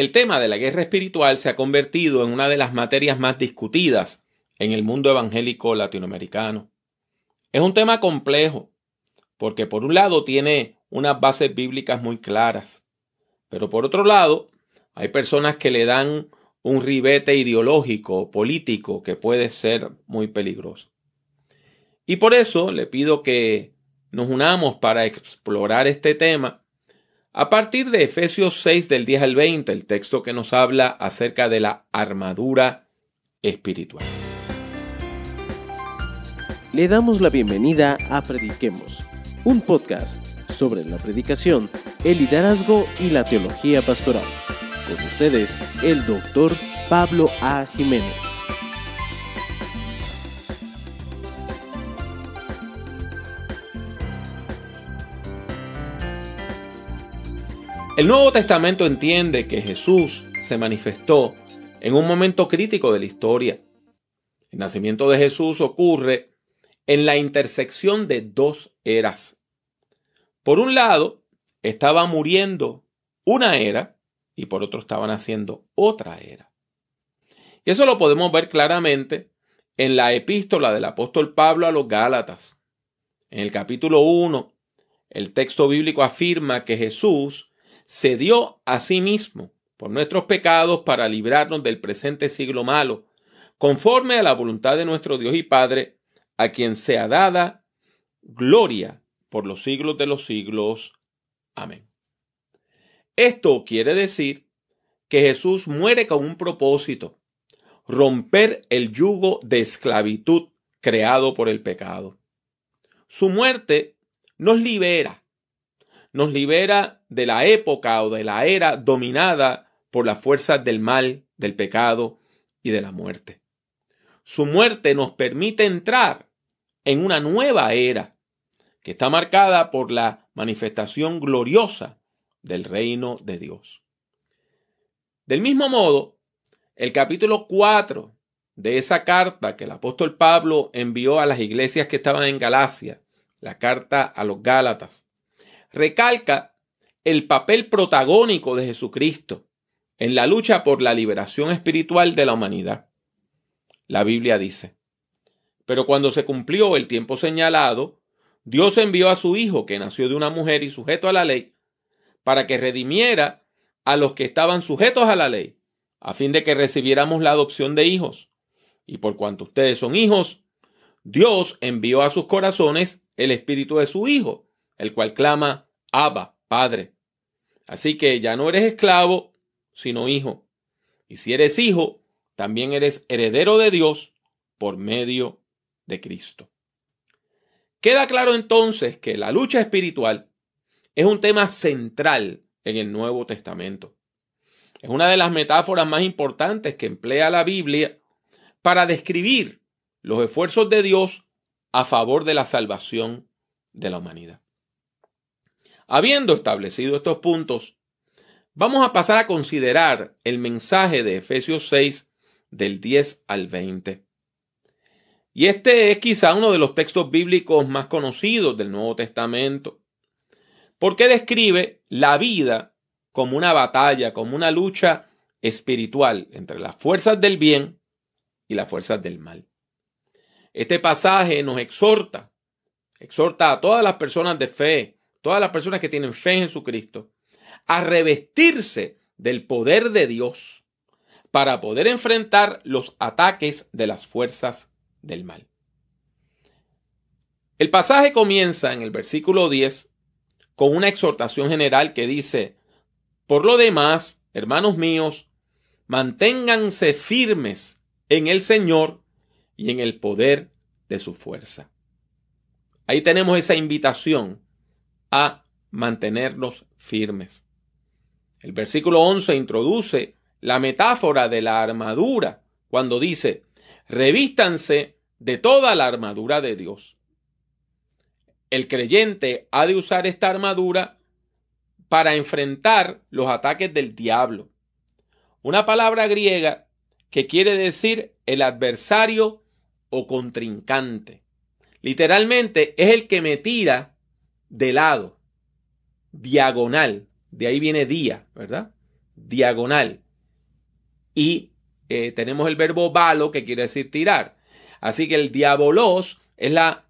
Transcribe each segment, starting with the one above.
El tema de la guerra espiritual se ha convertido en una de las materias más discutidas en el mundo evangélico latinoamericano. Es un tema complejo, porque por un lado tiene unas bases bíblicas muy claras, pero por otro lado hay personas que le dan un ribete ideológico, político, que puede ser muy peligroso. Y por eso le pido que nos unamos para explorar este tema a partir de Efesios 6 del 10 al 20, el texto que nos habla acerca de la armadura espiritual. Le damos la bienvenida a Prediquemos, un podcast sobre la predicación, el liderazgo y la teología pastoral. Con ustedes, el doctor Pablo A. Jiménez. El Nuevo Testamento entiende que Jesús se manifestó en un momento crítico de la historia. El nacimiento de Jesús ocurre en la intersección de dos eras. Por un lado, estaba muriendo una era y por otro estaba naciendo otra era. Y eso lo podemos ver claramente en la epístola del apóstol Pablo a los Gálatas. En el capítulo 1, el texto bíblico afirma que Jesús se dio a sí mismo por nuestros pecados para librarnos del presente siglo malo, conforme a la voluntad de nuestro Dios y Padre, a quien sea dada gloria por los siglos de los siglos. Amén. Esto quiere decir que Jesús muere con un propósito, romper el yugo de esclavitud creado por el pecado. Su muerte nos libera nos libera de la época o de la era dominada por las fuerzas del mal, del pecado y de la muerte. Su muerte nos permite entrar en una nueva era que está marcada por la manifestación gloriosa del reino de Dios. Del mismo modo, el capítulo 4 de esa carta que el apóstol Pablo envió a las iglesias que estaban en Galacia, la carta a los Gálatas, recalca el papel protagónico de Jesucristo en la lucha por la liberación espiritual de la humanidad. La Biblia dice, pero cuando se cumplió el tiempo señalado, Dios envió a su Hijo, que nació de una mujer y sujeto a la ley, para que redimiera a los que estaban sujetos a la ley, a fin de que recibiéramos la adopción de hijos. Y por cuanto ustedes son hijos, Dios envió a sus corazones el espíritu de su Hijo, el cual clama, Abba, Padre. Así que ya no eres esclavo, sino hijo. Y si eres hijo, también eres heredero de Dios por medio de Cristo. Queda claro entonces que la lucha espiritual es un tema central en el Nuevo Testamento. Es una de las metáforas más importantes que emplea la Biblia para describir los esfuerzos de Dios a favor de la salvación de la humanidad. Habiendo establecido estos puntos, vamos a pasar a considerar el mensaje de Efesios 6 del 10 al 20. Y este es quizá uno de los textos bíblicos más conocidos del Nuevo Testamento, porque describe la vida como una batalla, como una lucha espiritual entre las fuerzas del bien y las fuerzas del mal. Este pasaje nos exhorta, exhorta a todas las personas de fe, todas las personas que tienen fe en Jesucristo, a revestirse del poder de Dios para poder enfrentar los ataques de las fuerzas del mal. El pasaje comienza en el versículo 10 con una exhortación general que dice, por lo demás, hermanos míos, manténganse firmes en el Señor y en el poder de su fuerza. Ahí tenemos esa invitación a mantenernos firmes. El versículo 11 introduce la metáfora de la armadura cuando dice, revístanse de toda la armadura de Dios. El creyente ha de usar esta armadura para enfrentar los ataques del diablo. Una palabra griega que quiere decir el adversario o contrincante. Literalmente es el que me tira de lado, diagonal, de ahí viene día, ¿verdad? diagonal. Y eh, tenemos el verbo balo, que quiere decir tirar. Así que el diabolos es la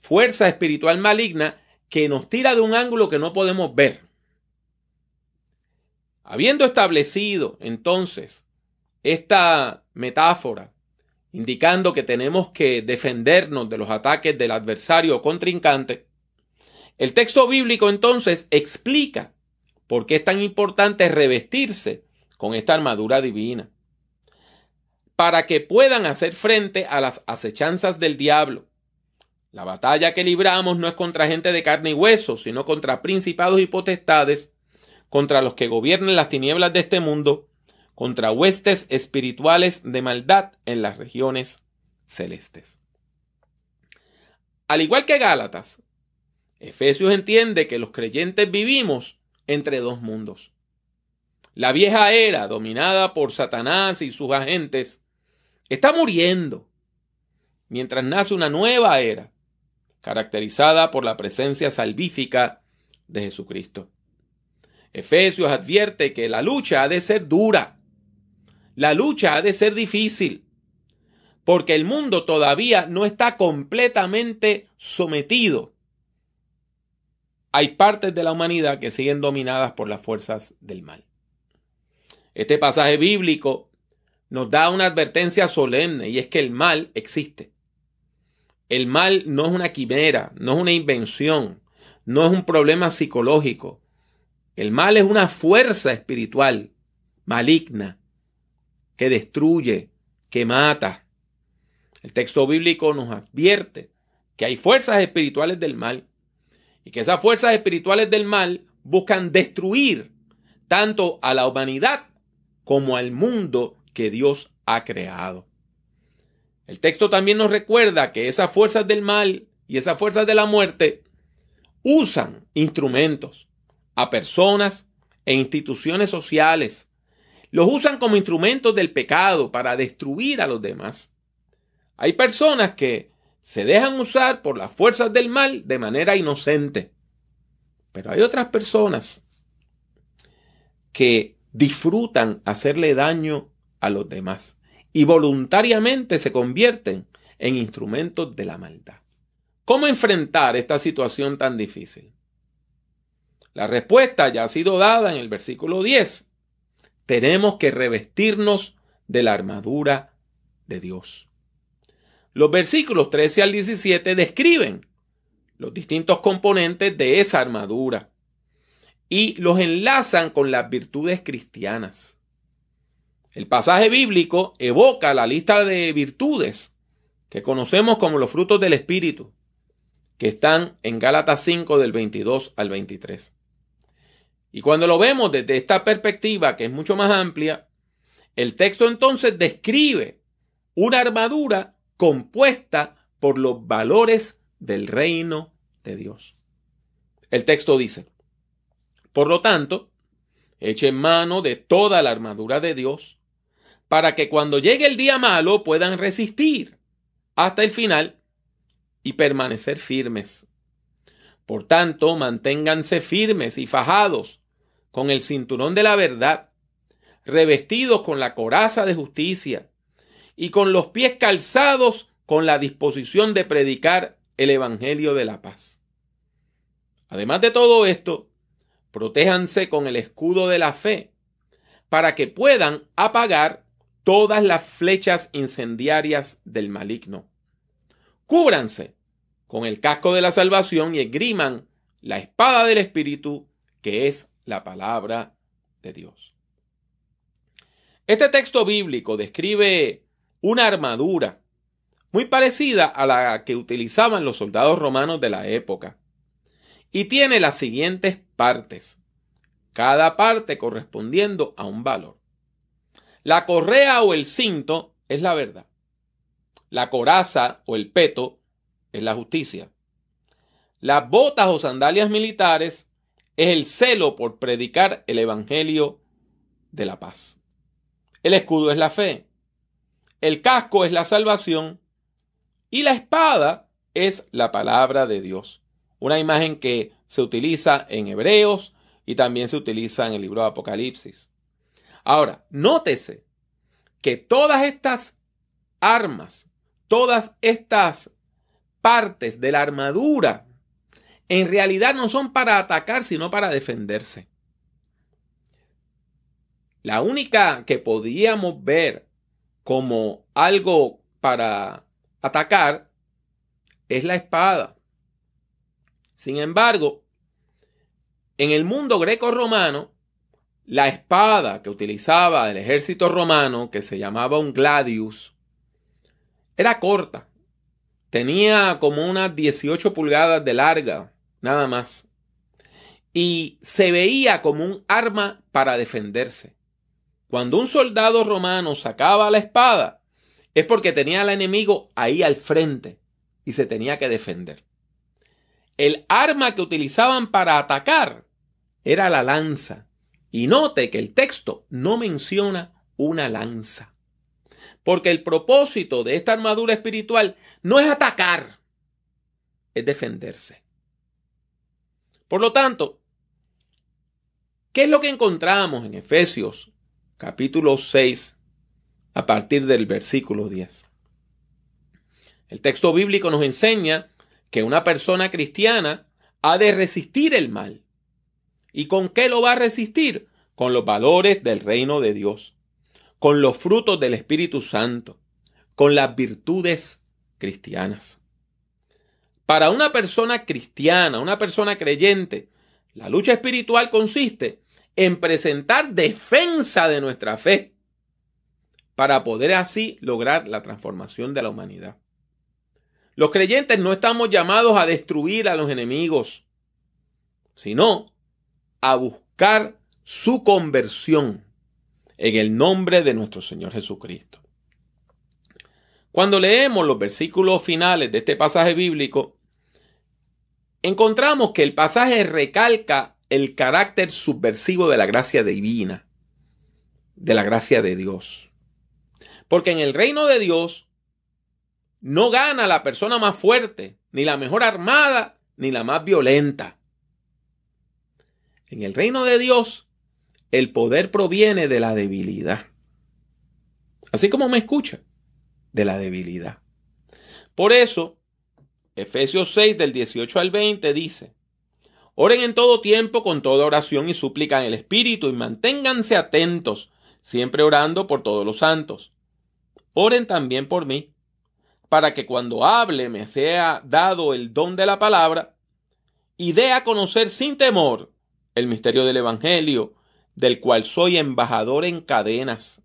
fuerza espiritual maligna que nos tira de un ángulo que no podemos ver. Habiendo establecido entonces esta metáfora, indicando que tenemos que defendernos de los ataques del adversario o contrincante, el texto bíblico entonces explica por qué es tan importante revestirse con esta armadura divina, para que puedan hacer frente a las acechanzas del diablo. La batalla que libramos no es contra gente de carne y hueso, sino contra principados y potestades, contra los que gobiernan las tinieblas de este mundo, contra huestes espirituales de maldad en las regiones celestes. Al igual que Gálatas, Efesios entiende que los creyentes vivimos entre dos mundos. La vieja era, dominada por Satanás y sus agentes, está muriendo, mientras nace una nueva era, caracterizada por la presencia salvífica de Jesucristo. Efesios advierte que la lucha ha de ser dura, la lucha ha de ser difícil, porque el mundo todavía no está completamente sometido. Hay partes de la humanidad que siguen dominadas por las fuerzas del mal. Este pasaje bíblico nos da una advertencia solemne y es que el mal existe. El mal no es una quimera, no es una invención, no es un problema psicológico. El mal es una fuerza espiritual maligna que destruye, que mata. El texto bíblico nos advierte que hay fuerzas espirituales del mal y que esas fuerzas espirituales del mal buscan destruir tanto a la humanidad como al mundo que Dios ha creado. El texto también nos recuerda que esas fuerzas del mal y esas fuerzas de la muerte usan instrumentos a personas e instituciones sociales. Los usan como instrumentos del pecado para destruir a los demás. Hay personas que se dejan usar por las fuerzas del mal de manera inocente. Pero hay otras personas que disfrutan hacerle daño a los demás y voluntariamente se convierten en instrumentos de la maldad. ¿Cómo enfrentar esta situación tan difícil? La respuesta ya ha sido dada en el versículo 10. Tenemos que revestirnos de la armadura de Dios. Los versículos 13 al 17 describen los distintos componentes de esa armadura y los enlazan con las virtudes cristianas. El pasaje bíblico evoca la lista de virtudes que conocemos como los frutos del Espíritu, que están en Gálatas 5 del 22 al 23. Y cuando lo vemos desde esta perspectiva, que es mucho más amplia, el texto entonces describe una armadura compuesta por los valores del reino de Dios. El texto dice, por lo tanto, echen mano de toda la armadura de Dios, para que cuando llegue el día malo puedan resistir hasta el final y permanecer firmes. Por tanto, manténganse firmes y fajados con el cinturón de la verdad, revestidos con la coraza de justicia y con los pies calzados con la disposición de predicar el Evangelio de la paz. Además de todo esto, protéjanse con el escudo de la fe, para que puedan apagar todas las flechas incendiarias del maligno. Cúbranse con el casco de la salvación y esgriman la espada del Espíritu, que es la palabra de Dios. Este texto bíblico describe una armadura muy parecida a la que utilizaban los soldados romanos de la época. Y tiene las siguientes partes, cada parte correspondiendo a un valor. La correa o el cinto es la verdad. La coraza o el peto es la justicia. Las botas o sandalias militares es el celo por predicar el Evangelio de la paz. El escudo es la fe. El casco es la salvación. Y la espada es la palabra de Dios. Una imagen que se utiliza en Hebreos y también se utiliza en el libro de Apocalipsis. Ahora, nótese que todas estas armas, todas estas partes de la armadura, en realidad no son para atacar, sino para defenderse. La única que podíamos ver como algo para atacar es la espada. Sin embargo, en el mundo greco-romano, la espada que utilizaba el ejército romano, que se llamaba un gladius, era corta. Tenía como unas 18 pulgadas de larga, nada más. Y se veía como un arma para defenderse. Cuando un soldado romano sacaba la espada, es porque tenía al enemigo ahí al frente y se tenía que defender. El arma que utilizaban para atacar era la lanza. Y note que el texto no menciona una lanza. Porque el propósito de esta armadura espiritual no es atacar, es defenderse. Por lo tanto, ¿qué es lo que encontramos en Efesios capítulo 6, a partir del versículo 10. El texto bíblico nos enseña que una persona cristiana ha de resistir el mal. ¿Y con qué lo va a resistir? Con los valores del reino de Dios, con los frutos del Espíritu Santo, con las virtudes cristianas. Para una persona cristiana, una persona creyente, la lucha espiritual consiste en presentar defensa de nuestra fe para poder así lograr la transformación de la humanidad. Los creyentes no estamos llamados a destruir a los enemigos, sino a buscar su conversión en el nombre de nuestro Señor Jesucristo. Cuando leemos los versículos finales de este pasaje bíblico, encontramos que el pasaje recalca el carácter subversivo de la gracia divina, de la gracia de Dios. Porque en el reino de Dios no gana la persona más fuerte, ni la mejor armada, ni la más violenta. En el reino de Dios, el poder proviene de la debilidad. Así como me escucha, de la debilidad. Por eso, Efesios 6 del 18 al 20 dice, Oren en todo tiempo con toda oración y súplica en el Espíritu y manténganse atentos, siempre orando por todos los santos. Oren también por mí, para que cuando hable me sea dado el don de la palabra y dé a conocer sin temor el misterio del Evangelio, del cual soy embajador en cadenas.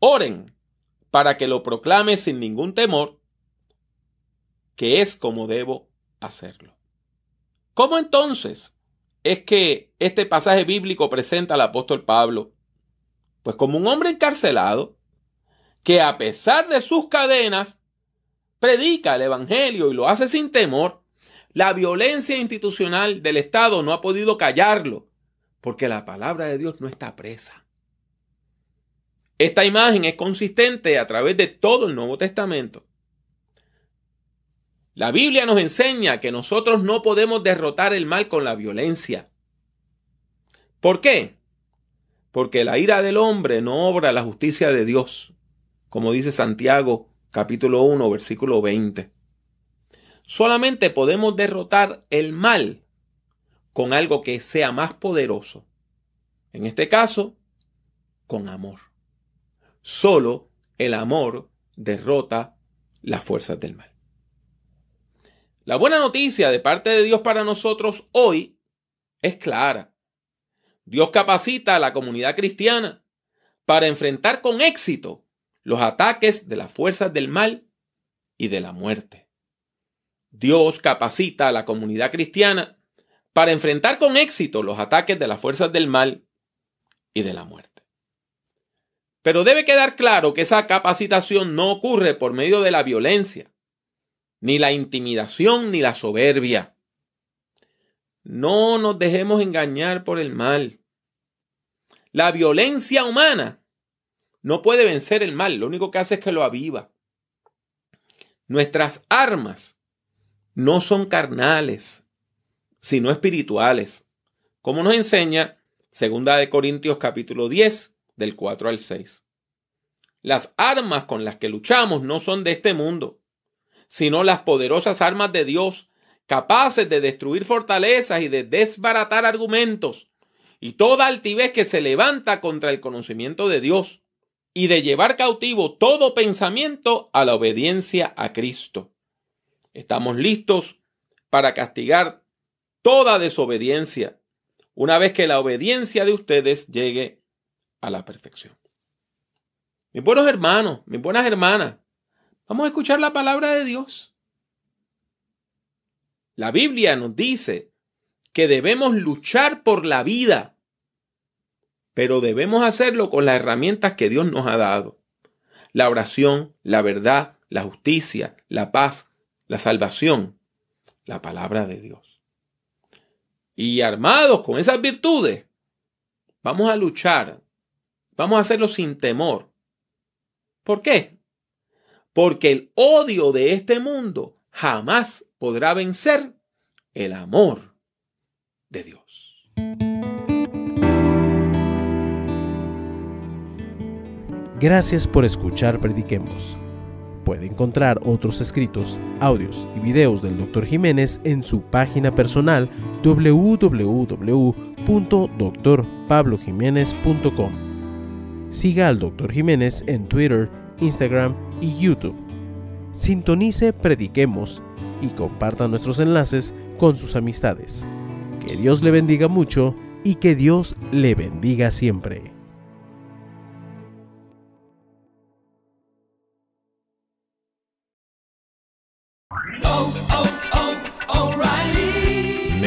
Oren para que lo proclame sin ningún temor, que es como debo hacerlo. ¿Cómo entonces es que este pasaje bíblico presenta al apóstol Pablo? Pues como un hombre encarcelado que a pesar de sus cadenas predica el Evangelio y lo hace sin temor. La violencia institucional del Estado no ha podido callarlo porque la palabra de Dios no está presa. Esta imagen es consistente a través de todo el Nuevo Testamento. La Biblia nos enseña que nosotros no podemos derrotar el mal con la violencia. ¿Por qué? Porque la ira del hombre no obra la justicia de Dios, como dice Santiago capítulo 1 versículo 20. Solamente podemos derrotar el mal con algo que sea más poderoso. En este caso, con amor. Solo el amor derrota las fuerzas del mal. La buena noticia de parte de Dios para nosotros hoy es clara. Dios capacita a la comunidad cristiana para enfrentar con éxito los ataques de las fuerzas del mal y de la muerte. Dios capacita a la comunidad cristiana para enfrentar con éxito los ataques de las fuerzas del mal y de la muerte. Pero debe quedar claro que esa capacitación no ocurre por medio de la violencia, ni la intimidación, ni la soberbia. No nos dejemos engañar por el mal. La violencia humana no puede vencer el mal, lo único que hace es que lo aviva. Nuestras armas no son carnales, sino espirituales, como nos enseña 2 de Corintios capítulo 10, del 4 al 6. Las armas con las que luchamos no son de este mundo, sino las poderosas armas de Dios, capaces de destruir fortalezas y de desbaratar argumentos y toda altivez que se levanta contra el conocimiento de Dios y de llevar cautivo todo pensamiento a la obediencia a Cristo. Estamos listos para castigar toda desobediencia una vez que la obediencia de ustedes llegue a la perfección. Mis buenos hermanos, mis buenas hermanas, vamos a escuchar la palabra de Dios. La Biblia nos dice que debemos luchar por la vida, pero debemos hacerlo con las herramientas que Dios nos ha dado. La oración, la verdad, la justicia, la paz, la salvación, la palabra de Dios. Y armados con esas virtudes, vamos a luchar, vamos a hacerlo sin temor. ¿Por qué? Porque el odio de este mundo jamás podrá vencer el amor de Dios. Gracias por escuchar Prediquemos. Puede encontrar otros escritos, audios y videos del Dr. Jiménez en su página personal www.drpablojiménez.com. Siga al Dr. Jiménez en Twitter, Instagram y YouTube. Sintonice Prediquemos y comparta nuestros enlaces con sus amistades. Que Dios le bendiga mucho y que Dios le bendiga siempre.